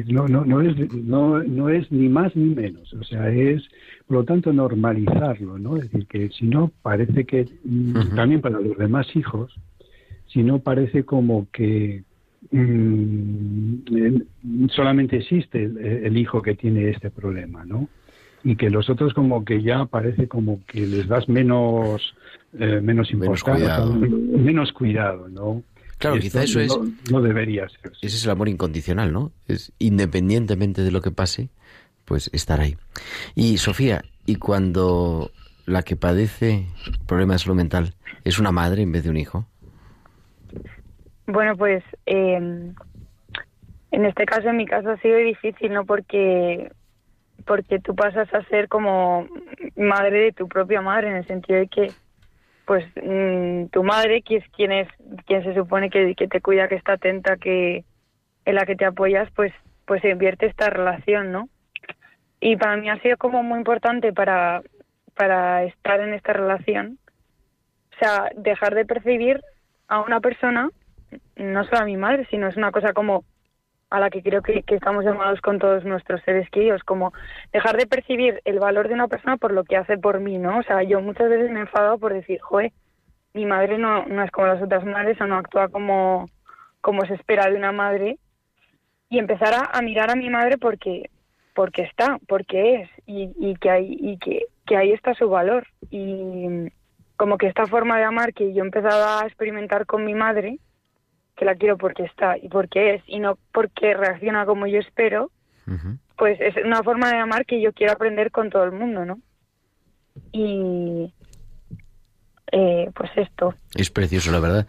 no, no, no, es, no, no es ni más ni menos, o sea, es, por lo tanto, normalizarlo, ¿no? Es decir, que si no, parece que, también para los demás hijos, si no parece como que mm, solamente existe el, hijo que tiene este problema, ¿no? Y que los otros como que ya parece como que les das menos eh, menos importancia, menos cuidado, ¿no? Claro, quizá eso es no debería ser. Ese es el amor incondicional, ¿no? Es independientemente de lo que pase, pues estar ahí. Y Sofía, y cuando la que padece problemas de salud mental es una madre en vez de un hijo? Bueno, pues eh, en este caso, en mi caso ha sido difícil, ¿no? Porque porque tú pasas a ser como madre de tu propia madre en el sentido de que pues mm, tu madre que es quien es quien se supone que, que, te cuida que está atenta que en la que te apoyas pues pues se invierte esta relación no y para mí ha sido como muy importante para para estar en esta relación o sea dejar de percibir a una persona no solo a mi madre, sino es una cosa como a la que creo que, estamos llamados con todos nuestros seres queridos, como dejar de percibir el valor de una persona por lo que hace por mí, ¿no? O sea, yo muchas veces me he enfadado por decir, joe, mi madre no, no es como las otras madres o no actúa como, como se espera de una madre, y empezar a, mirar a mi madre porque porque está, porque es, y, y que hay, y que, que ahí está su valor. Y como que esta forma de amar que yo he empezado a experimentar con mi madre, que la quiero porque está y porque es y no porque reacciona como yo espero, pues es una forma de amar que yo quiero aprender con todo el mundo, ¿no? Y eh, pues esto. Es precioso, la verdad.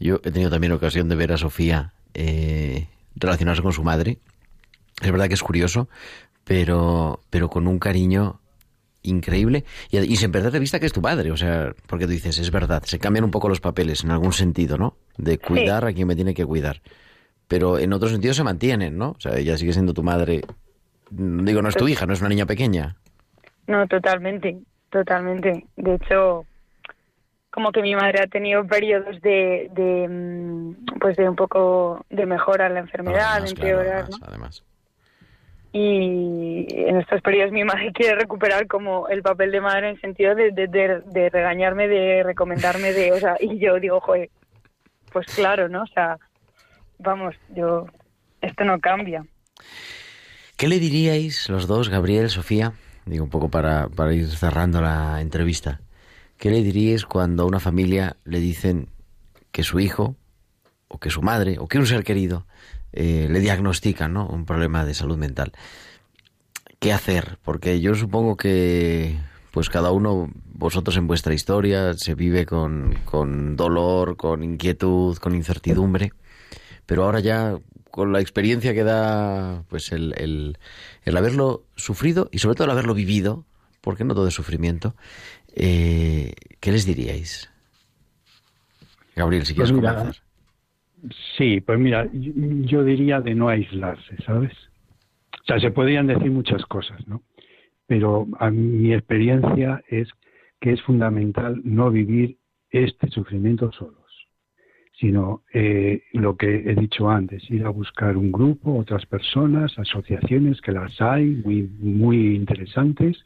Yo he tenido también ocasión de ver a Sofía eh, relacionarse con su madre. Es verdad que es curioso, pero, pero con un cariño increíble y, y, sin perder de vista que es tu padre, o sea, porque tú dices, es verdad, se cambian un poco los papeles en algún sentido, ¿no? De cuidar a quien me tiene que cuidar. Pero en otros sentidos se mantienen, ¿no? O sea, ella sigue siendo tu madre. Digo, no es tu hija, no es una niña pequeña. No, totalmente, totalmente. De hecho, como que mi madre ha tenido periodos de, de mm, pues de un poco de mejora en la enfermedad, de empeorar, además y en estos periodos mi madre quiere recuperar como el papel de madre en sentido de, de, regañarme, de recomendarme, de, o sea, y yo digo, joder, pues claro, ¿no? O sea, vamos, yo, esto no cambia. ¿Qué le diríais los dos, Gabriel, Sofía? Digo un poco para, para ir cerrando la entrevista. ¿Qué le diríais cuando a una familia le dicen que su hijo, o que su madre, o que un ser querido eh, le diagnostican ¿no? un problema de salud mental. ¿Qué hacer? Porque yo supongo que pues cada uno, vosotros en vuestra historia, se vive con, con dolor, con inquietud, con incertidumbre, pero ahora ya con la experiencia que da pues el, el, el haberlo sufrido y sobre todo el haberlo vivido, porque no todo es sufrimiento, eh, ¿qué les diríais? Gabriel, si quieres pues comenzar. Sí, pues mira, yo diría de no aislarse, ¿sabes? O sea, se podrían decir muchas cosas, ¿no? Pero a mi experiencia es que es fundamental no vivir este sufrimiento solos, sino eh, lo que he dicho antes, ir a buscar un grupo, otras personas, asociaciones que las hay, muy, muy interesantes,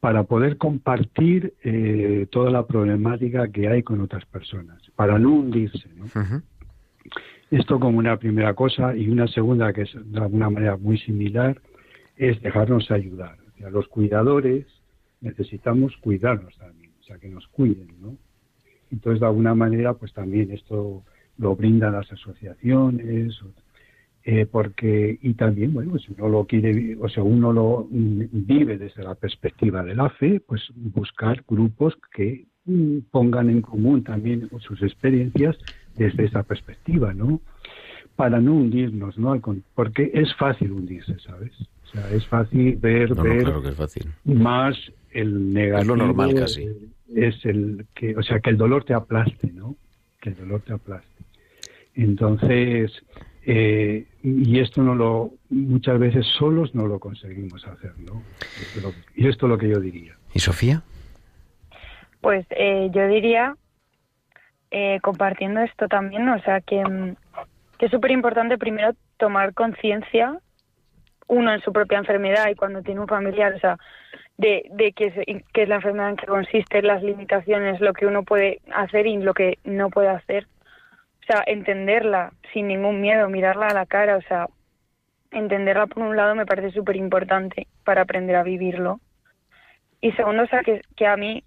para poder compartir eh, toda la problemática que hay con otras personas, para no hundirse, ¿no? Esto como una primera cosa y una segunda que es de alguna manera muy similar es dejarnos ayudar. O sea, los cuidadores necesitamos cuidarnos también, o sea, que nos cuiden, ¿no? Entonces, de alguna manera, pues también esto lo brindan las asociaciones, eh, porque, y también, bueno, si uno lo quiere, o sea, uno lo vive desde la perspectiva de la fe, pues buscar grupos que mm, pongan en común también sus experiencias desde esa perspectiva, ¿no? Para no hundirnos, ¿no? Porque es fácil hundirse, ¿sabes? O sea, es fácil ver, ver que es fácil. más el negativo. Es lo normal casi. Es el que, o sea, que el dolor te aplaste, ¿no? Que el dolor te aplaste. Entonces, eh, y esto no lo, muchas veces solos no lo conseguimos hacer, ¿no? y esto es lo que yo diría. ¿Y Sofía? Pues eh, yo diría, eh, compartiendo esto también, o sea, que, mm, que es súper importante primero tomar conciencia, uno en su propia enfermedad y cuando tiene un familiar, o sea, de, de qué, es, qué es la enfermedad, en qué consiste, las limitaciones, lo que uno puede hacer y lo que no puede hacer. O sea, entenderla sin ningún miedo, mirarla a la cara, o sea, entenderla por un lado me parece súper importante para aprender a vivirlo. Y segundo, o sea, que, que a mí,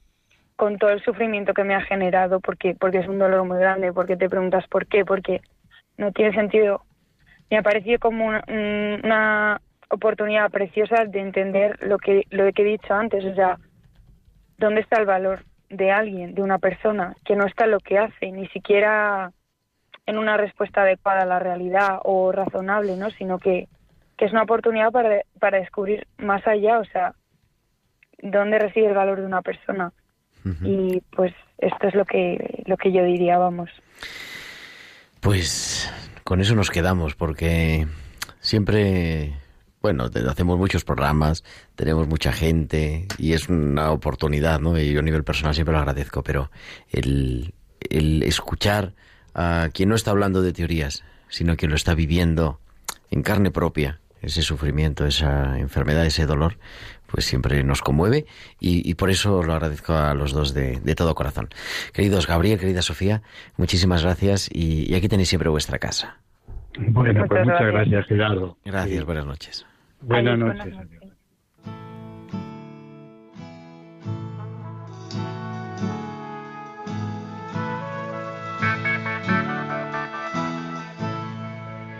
con todo el sufrimiento que me ha generado, porque, porque es un dolor muy grande, porque te preguntas por qué, porque no tiene sentido, me ha parecido como una, una oportunidad preciosa de entender lo que, lo que he dicho antes, o sea, ¿dónde está el valor de alguien, de una persona, que no está en lo que hace, ni siquiera en una respuesta adecuada a la realidad o razonable, ¿no? Sino que, que es una oportunidad para, para descubrir más allá, o sea, dónde reside el valor de una persona. Y pues esto es lo que, lo que yo diría, vamos. Pues con eso nos quedamos, porque siempre, bueno, hacemos muchos programas, tenemos mucha gente y es una oportunidad, ¿no? Y yo a nivel personal siempre lo agradezco, pero el, el escuchar a quien no está hablando de teorías, sino que lo está viviendo en carne propia, ese sufrimiento, esa enfermedad, ese dolor, pues siempre nos conmueve y, y por eso lo agradezco a los dos de, de todo corazón. Queridos Gabriel, querida Sofía, muchísimas gracias y, y aquí tenéis siempre vuestra casa. Bueno, pues Muchas muchas gracias. gracias, Gerardo. Gracias, Sí. buenas noches. Buenas noches. buenas noches.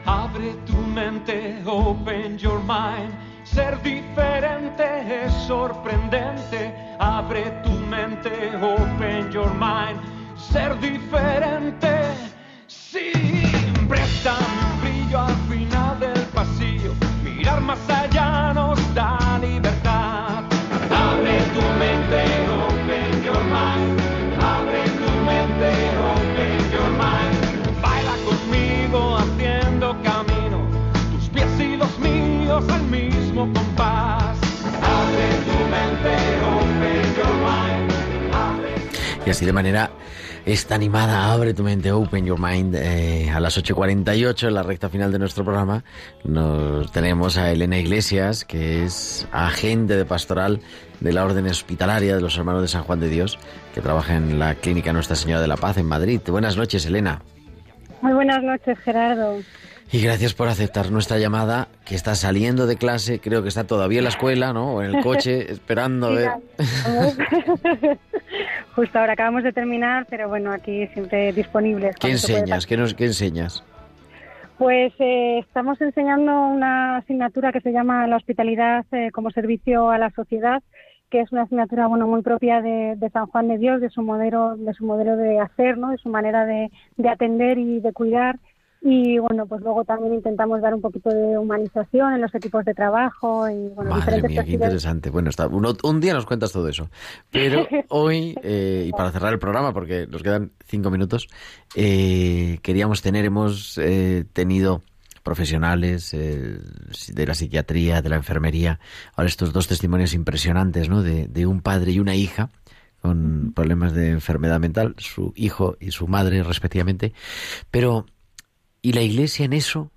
Abre tu mente, open your mind. Ser diferente es sorprendente. Abre tu mente, open your mind. Ser diferente siempre está un brillo Y así de manera esta animada, abre tu mente, open your mind, eh, a las 8.48 en la recta final de nuestro programa, nos tenemos a Elena Iglesias, que es agente de pastoral de la Orden Hospitalaria de los Hermanos de San Juan de Dios, que trabaja en la Clínica Nuestra Señora de la Paz en Madrid. Buenas noches, Elena. Muy buenas noches, Gerardo. Y gracias por aceptar nuestra llamada, que está saliendo de clase, creo que está todavía en la escuela, ¿no? O en el coche, [LAUGHS] esperando a ver. [LAUGHS] Justo ahora acabamos de terminar, pero bueno, aquí siempre disponibles. ¿Qué enseñas? ¿Qué, nos, ¿Qué enseñas? Pues eh, estamos enseñando una asignatura que se llama la hospitalidad eh, como servicio a la sociedad, que es una asignatura bueno muy propia de, de San Juan de Dios, de su modelo, de su modelo de hacer, ¿no? de su manera de, de atender y de cuidar. Y bueno, pues luego también intentamos dar un poquito de humanización en los equipos de trabajo y bueno, Madre diferentes mía, qué interesante. Bueno, está, uno- un día nos cuentas todo eso. Pero [LAUGHS] hoy, eh, y para cerrar el programa, porque nos quedan cinco minutos, eh, queríamos tener, hemos eh, tenido profesionales eh, de la psiquiatría, de la enfermería, ahora estos dos testimonios impresionantes, ¿no? De, de un padre y una hija con problemas de enfermedad mental, su hijo y su madre respectivamente. Pero, ¿y la iglesia en eso?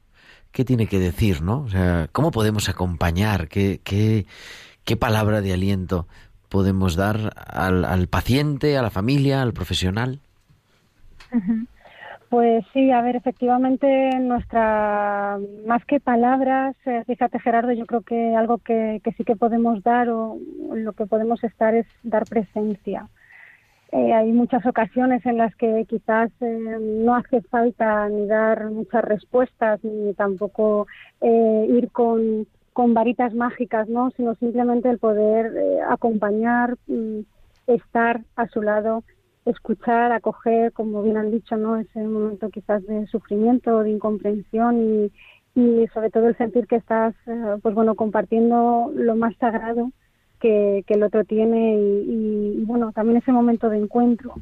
¿qué tiene que decir, no? O sea, ¿cómo podemos acompañar? ¿Qué, qué, qué palabra de aliento podemos dar al, al paciente, a la familia, al profesional? Pues sí, a ver, efectivamente, nuestra, más que palabras, eh, fíjate Gerardo, yo creo que algo que, que sí que podemos dar o lo que podemos estar es dar presencia. Eh, hay muchas ocasiones en las que quizás eh, no hace falta ni dar muchas respuestas ni tampoco eh, ir con, varitas mágicas, ¿no? Sino simplemente el poder eh, acompañar, mm, estar a su lado, escuchar, acoger, como bien han dicho, ¿no? Ese momento quizás de sufrimiento, de incomprensión y, y sobre todo el sentir que estás, eh, pues bueno, compartiendo lo más sagrado que, que el otro tiene y, bueno, también ese momento de encuentro,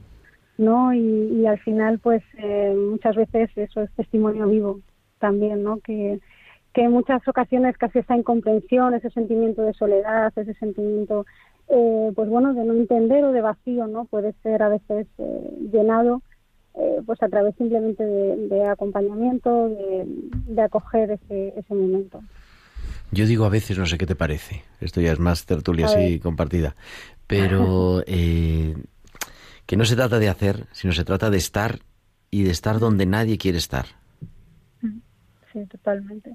¿no? Y, al final, pues eh, muchas veces eso es testimonio vivo también, ¿no? Que, que en muchas ocasiones casi esa incomprensión, ese sentimiento de soledad, ese sentimiento eh, pues bueno, de no entender o de vacío, ¿no? Puede ser a veces eh, llenado, eh, pues a través simplemente de, de acompañamiento, de, de acoger ese, ese momento. Yo digo a veces, no sé qué te parece, esto ya es más tertulia así compartida, pero [LAUGHS] eh, que no se trata de hacer, sino se trata de estar y de estar donde nadie quiere estar. Sí, totalmente.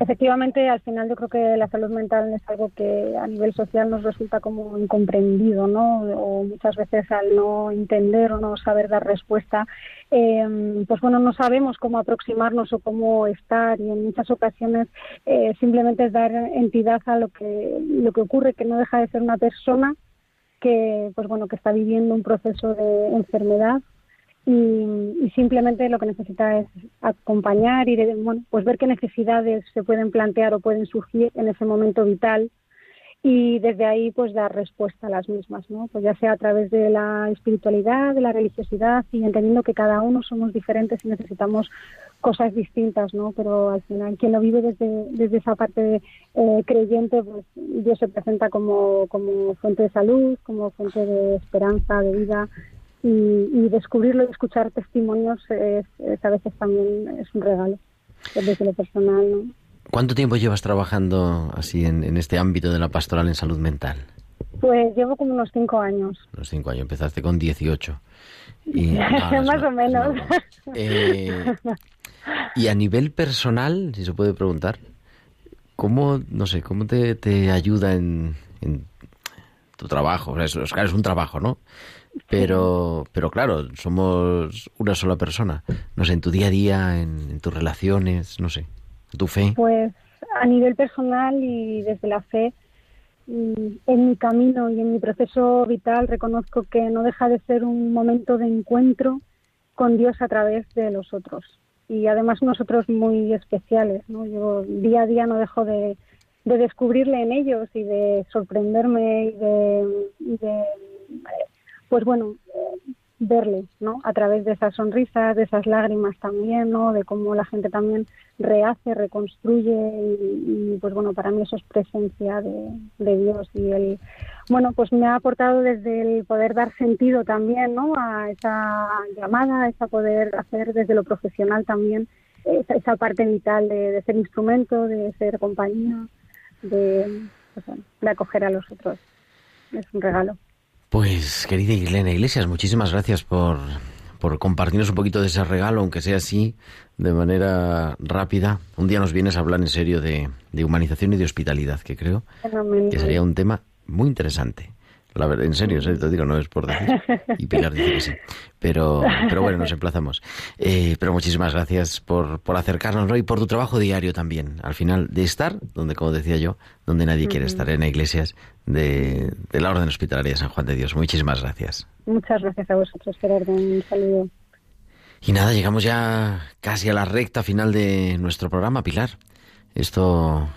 Efectivamente, al final yo creo que la salud mental es algo que a nivel social nos resulta como incomprendido, ¿no? O muchas veces al no entender o no saber dar respuesta, eh, pues bueno, no sabemos cómo aproximarnos o cómo estar y en muchas ocasiones eh, simplemente es dar entidad a lo que lo que ocurre, que no deja de ser una persona que, pues bueno, que está viviendo un proceso de enfermedad y, simplemente lo que necesita es acompañar y de- bueno, pues ver qué necesidades se pueden plantear o pueden surgir en ese momento vital y desde ahí pues dar respuesta a las mismas, ¿no? Pues ya sea a través de la espiritualidad, de la religiosidad y entendiendo que cada uno somos diferentes y necesitamos cosas distintas, ¿no? Pero al final quien lo vive desde, desde esa parte eh, creyente, pues Dios se presenta como, como fuente de salud, como fuente de esperanza, de vida y, y descubrirlo y escuchar testimonios es, es a veces también es un regalo desde lo personal, ¿no? ¿Cuánto tiempo llevas trabajando así en, en este ámbito de la pastoral en salud mental? Pues llevo como unos cinco años. Los cinco años, empezaste con 18. [LAUGHS] Y, Más o menos. Eh, y a nivel personal, si se puede preguntar, ¿cómo, no sé, cómo te, te ayuda en, en tu trabajo? O sea, es, claro, es un trabajo, ¿no? Pero, pero claro, somos una sola persona. No sé, en tu día a día, en, tus relaciones, no sé, tu fe. Pues a nivel personal y desde la fe, mm, en mi camino y en mi proceso vital reconozco que no deja de ser un momento de encuentro con Dios a través de los otros. Y además nosotros muy especiales, ¿no? Yo día a día no dejo de, de descubrirle en ellos y de sorprenderme y de, pues bueno, verle, ¿no? A través de esas sonrisas, de esas lágrimas también, ¿no? De cómo la gente también rehace, reconstruye y, y, pues bueno, para mí eso es presencia de, de Dios y el, bueno, pues me ha aportado desde el poder dar sentido también, ¿no? A esa llamada, a esa poder hacer desde lo profesional también esa, esa parte vital de, de ser instrumento, de ser compañía, de, pues de acoger a los otros. Es un regalo. Pues, querida Irlena Iglesias, muchísimas gracias por, por compartirnos un poquito de ese regalo, aunque sea así, de manera rápida. Un día nos vienes a hablar en serio de, de humanización y de hospitalidad, que creo que sería un tema muy interesante. La verdad, en serio, en serio, te digo, no es por decir. Y Pilar dice que sí. Pero, pero bueno, nos emplazamos. Eh, pero muchísimas gracias por, por acercarnos ¿no? y por tu trabajo diario también. Al final, de estar, donde, como decía yo, donde nadie quiere estar, en iglesias de, de la Orden Hospitalaria de San Juan de Dios. Muchísimas gracias. Muchas gracias a vosotros, Gerardo. Un saludo. Y nada, llegamos ya casi a la recta final de nuestro programa, Pilar. Esto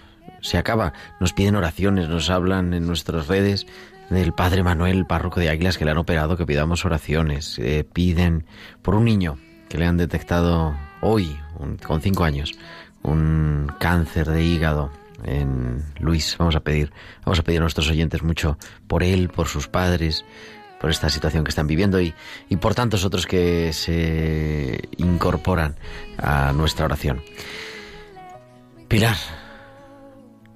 se acaba. Nos piden oraciones, nos hablan en nuestras redes del padre Manuel, párroco de Águilas, que le han operado, que pidamos oraciones. Eh, piden por un niño que le han detectado hoy, un- con cinco años, un cáncer de hígado. En Luis, vamos a pedir, vamos a pedir a nuestros oyentes mucho por él, por sus padres, por esta situación que están viviendo y, y por tantos otros que se incorporan a nuestra oración. Pilar,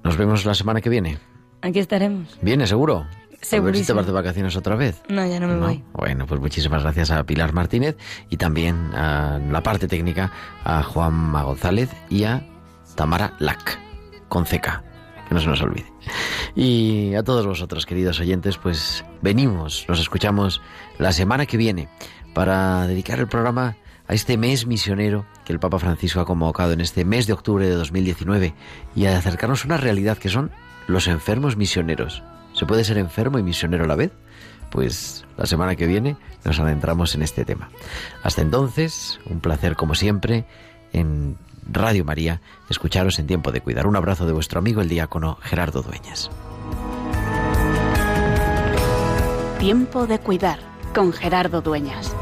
nos vemos la semana que viene. Aquí estaremos. ¿Viene seguro? A ver si te Segurísimo. vas de vacaciones otra vez. No, ya no me ¿No? voy. Bueno, pues muchísimas gracias a Pilar Martínez y también a la parte técnica a Juanma González y a Tamara Lac, con CK, que no se nos olvide. Y a todos vosotros, queridos oyentes, pues venimos, nos escuchamos la semana que viene para dedicar el programa a este mes misionero que el Papa Francisco ha convocado en este mes de octubre de 2019 y a acercarnos a una realidad que son los enfermos misioneros. ¿Se puede ser enfermo y misionero a la vez? Pues la semana que viene nos adentramos en este tema. Hasta entonces, un placer como siempre en Radio María escucharos en tiempo de cuidar. Un abrazo de vuestro amigo el diácono Gerardo Dueñas. Tiempo de cuidar con Gerardo Dueñas.